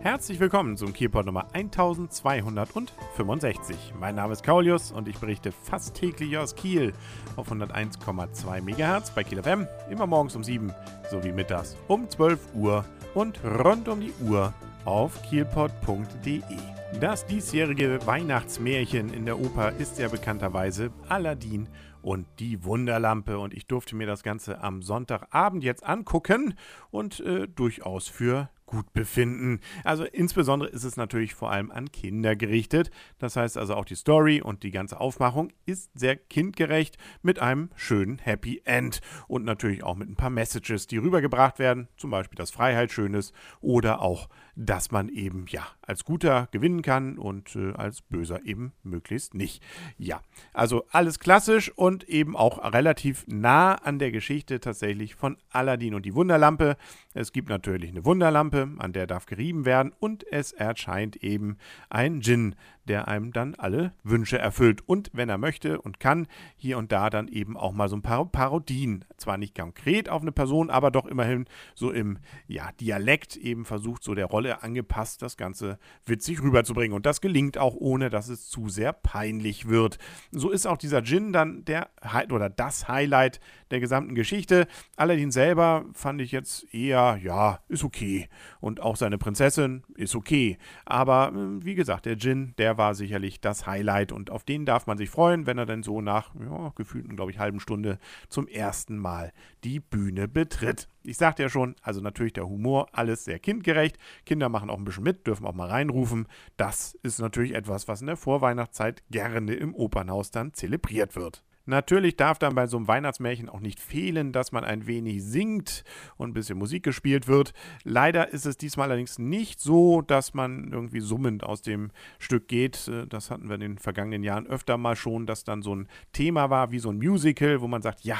Herzlich willkommen zum Kielpot Nummer 1265. Mein Name ist Kaulius und ich berichte fast täglich aus Kiel auf 101,2 MHz bei Kiel FM, immer morgens um 7 sowie mittags um 12 Uhr und rund um die Uhr auf kielpot.de. Das diesjährige Weihnachtsmärchen in der Oper ist ja bekannterweise Aladdin und die Wunderlampe. Und ich durfte mir das Ganze am Sonntagabend jetzt angucken und äh, durchaus für gut befinden. Also insbesondere ist es natürlich vor allem an Kinder gerichtet. Das heißt also auch die Story und die ganze Aufmachung ist sehr kindgerecht mit einem schönen Happy End und natürlich auch mit ein paar Messages, die rübergebracht werden. Zum Beispiel, dass Freiheit schön ist oder auch, dass man eben ja als Guter gewinnen kann und äh, als Böser eben möglichst nicht. Ja, also alles klassisch und eben auch relativ nah an der Geschichte tatsächlich von Aladdin und die Wunderlampe. Es gibt natürlich eine Wunderlampe, an der darf gerieben werden und es erscheint eben ein Djinn, der einem dann alle Wünsche erfüllt. Und wenn er möchte und kann, hier und da dann eben auch mal so ein paar Parodien, zwar nicht konkret auf eine Person, aber doch immerhin so im ja, Dialekt eben versucht, so der Rolle angepasst, das Ganze witzig rüberzubringen. Und das gelingt auch ohne, dass es zu sehr peinlich wird. So ist auch dieser Djinn dann der oder das Highlight der gesamten Geschichte. Aladdin selber fand ich jetzt eher, ja, ist okay. Und auch seine Prinzessin ist okay, aber äh, wie gesagt, der Djinn, der war sicherlich das Highlight und auf den darf man sich freuen, wenn er dann so nach ja, gefühlten, glaube ich, halben Stunde zum ersten Mal die Bühne betritt. Ich sagte ja schon, also natürlich der Humor, alles sehr kindgerecht. Kinder machen auch ein bisschen mit, dürfen auch mal reinrufen. Das ist natürlich etwas, was in der Vorweihnachtszeit gerne im Opernhaus dann zelebriert wird. Natürlich darf dann bei so einem Weihnachtsmärchen auch nicht fehlen, dass man ein wenig singt und ein bisschen Musik gespielt wird. Leider ist es diesmal allerdings nicht so, dass man irgendwie summend aus dem Stück geht. Äh, das hatten wir in den vergangenen Jahren öfter mal schon, dass dann so ein Thema war wie so ein Musical, wo man sagt, ja,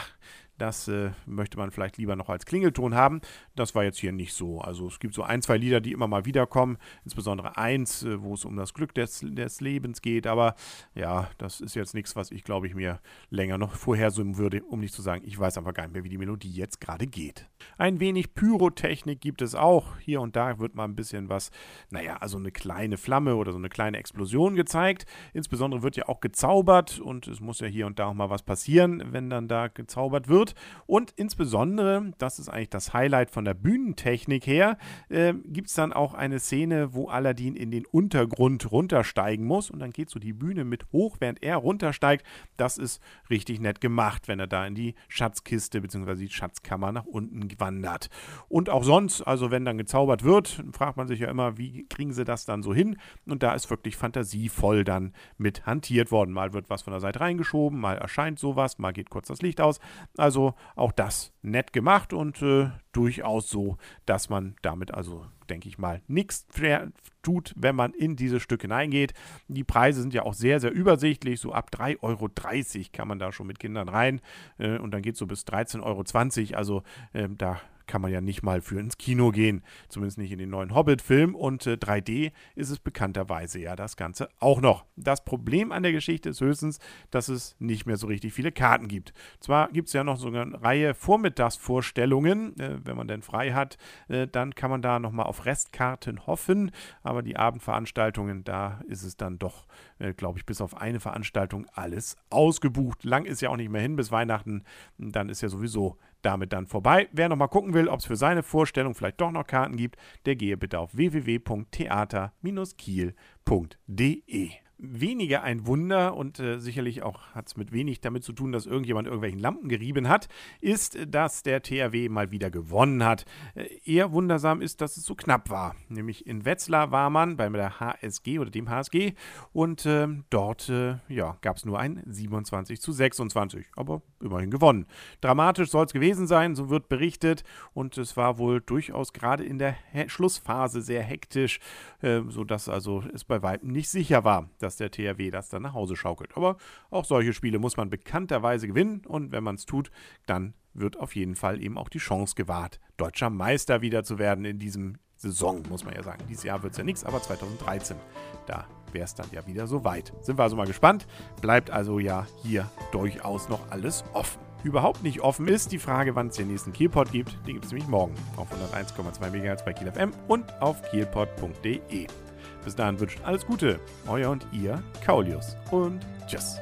das äh, möchte man vielleicht lieber noch als Klingelton haben. Das war jetzt hier nicht so. Also es gibt so ein, zwei Lieder, die immer mal wiederkommen. Insbesondere eins, äh, wo es um das Glück des, des Lebens geht. Aber ja, das ist jetzt nichts, was ich, glaube ich, mir länger noch vorhersummen würde, um nicht zu sagen, ich weiß einfach gar nicht mehr, wie die Melodie jetzt gerade geht. Ein wenig Pyrotechnik gibt es auch. Hier und da wird mal ein bisschen was, naja, also eine kleine Flamme oder so eine kleine Explosion gezeigt. Insbesondere wird ja auch gezaubert und es muss ja hier und da auch mal was passieren, wenn dann da gezaubert wird wird. Und insbesondere, das ist eigentlich das Highlight von der Bühnentechnik her, äh, gibt es dann auch eine Szene, wo Aladdin in den Untergrund runtersteigen muss. Und dann geht so die Bühne mit hoch, während er runtersteigt. Das ist richtig nett gemacht, wenn er da in die Schatzkiste bzw. die Schatzkammer nach unten wandert. Und auch sonst, also wenn dann gezaubert wird, fragt man sich ja immer, wie kriegen sie das dann so hin? Und da ist wirklich fantasievoll dann mit hantiert worden. Mal wird was von der Seite reingeschoben, mal erscheint sowas, mal geht kurz das Licht aus. Also also auch das nett gemacht und äh, durchaus so, dass man damit also, denke ich mal, nichts tut, wenn man in dieses Stück hineingeht. Die Preise sind ja auch sehr, sehr übersichtlich. So ab 3,30 Euro kann man da schon mit Kindern rein äh, und dann geht es so bis 13,20 Euro. Also äh, da kann man ja nicht mal für ins Kino gehen, zumindest nicht in den neuen Hobbit-Film. Und äh, 3D ist es bekannterweise ja das Ganze auch noch. Das Problem an der Geschichte ist höchstens, dass es nicht mehr so richtig viele Karten gibt. Zwar gibt es ja noch so eine Reihe Vormittagsvorstellungen, äh, wenn man denn frei hat, äh, dann kann man da nochmal auf Restkarten hoffen, aber die Abendveranstaltungen, da ist es dann doch, äh, glaube ich, bis auf eine Veranstaltung alles ausgebucht. Lang ist ja auch nicht mehr hin bis Weihnachten, dann ist ja sowieso damit dann vorbei. Wer nochmal gucken will, ob es für seine Vorstellung vielleicht doch noch Karten gibt, der gehe bitte auf www.theater-kiel.de weniger ein Wunder und äh, sicherlich auch hat es mit wenig damit zu tun, dass irgendjemand irgendwelchen Lampen gerieben hat, ist, dass der THW mal wieder gewonnen hat. Äh, eher wundersam ist, dass es so knapp war. Nämlich in Wetzlar war man bei der HSG oder dem HSG und äh, dort äh, ja, gab es nur ein 27 zu 26, aber immerhin gewonnen. Dramatisch soll es gewesen sein, so wird berichtet und es war wohl durchaus gerade in der He Schlussphase sehr hektisch, äh, sodass also es bei Weitem nicht sicher war, dass dass der THW das dann nach Hause schaukelt. Aber auch solche Spiele muss man bekannterweise gewinnen und wenn man es tut, dann wird auf jeden Fall eben auch die Chance gewahrt, deutscher Meister wieder zu werden in diesem Saison, muss man ja sagen. Dieses Jahr wird es ja nichts, aber 2013, da wäre es dann ja wieder so weit. Sind wir also mal gespannt. Bleibt also ja hier durchaus noch alles offen. Überhaupt nicht offen ist die Frage, wann es den nächsten Kielpot gibt. Den gibt es nämlich morgen auf 101,2 MHz bei Kiel FM und auf kielpot.de. Bis dahin wünscht alles Gute, euer und ihr, Kaulius und tschüss.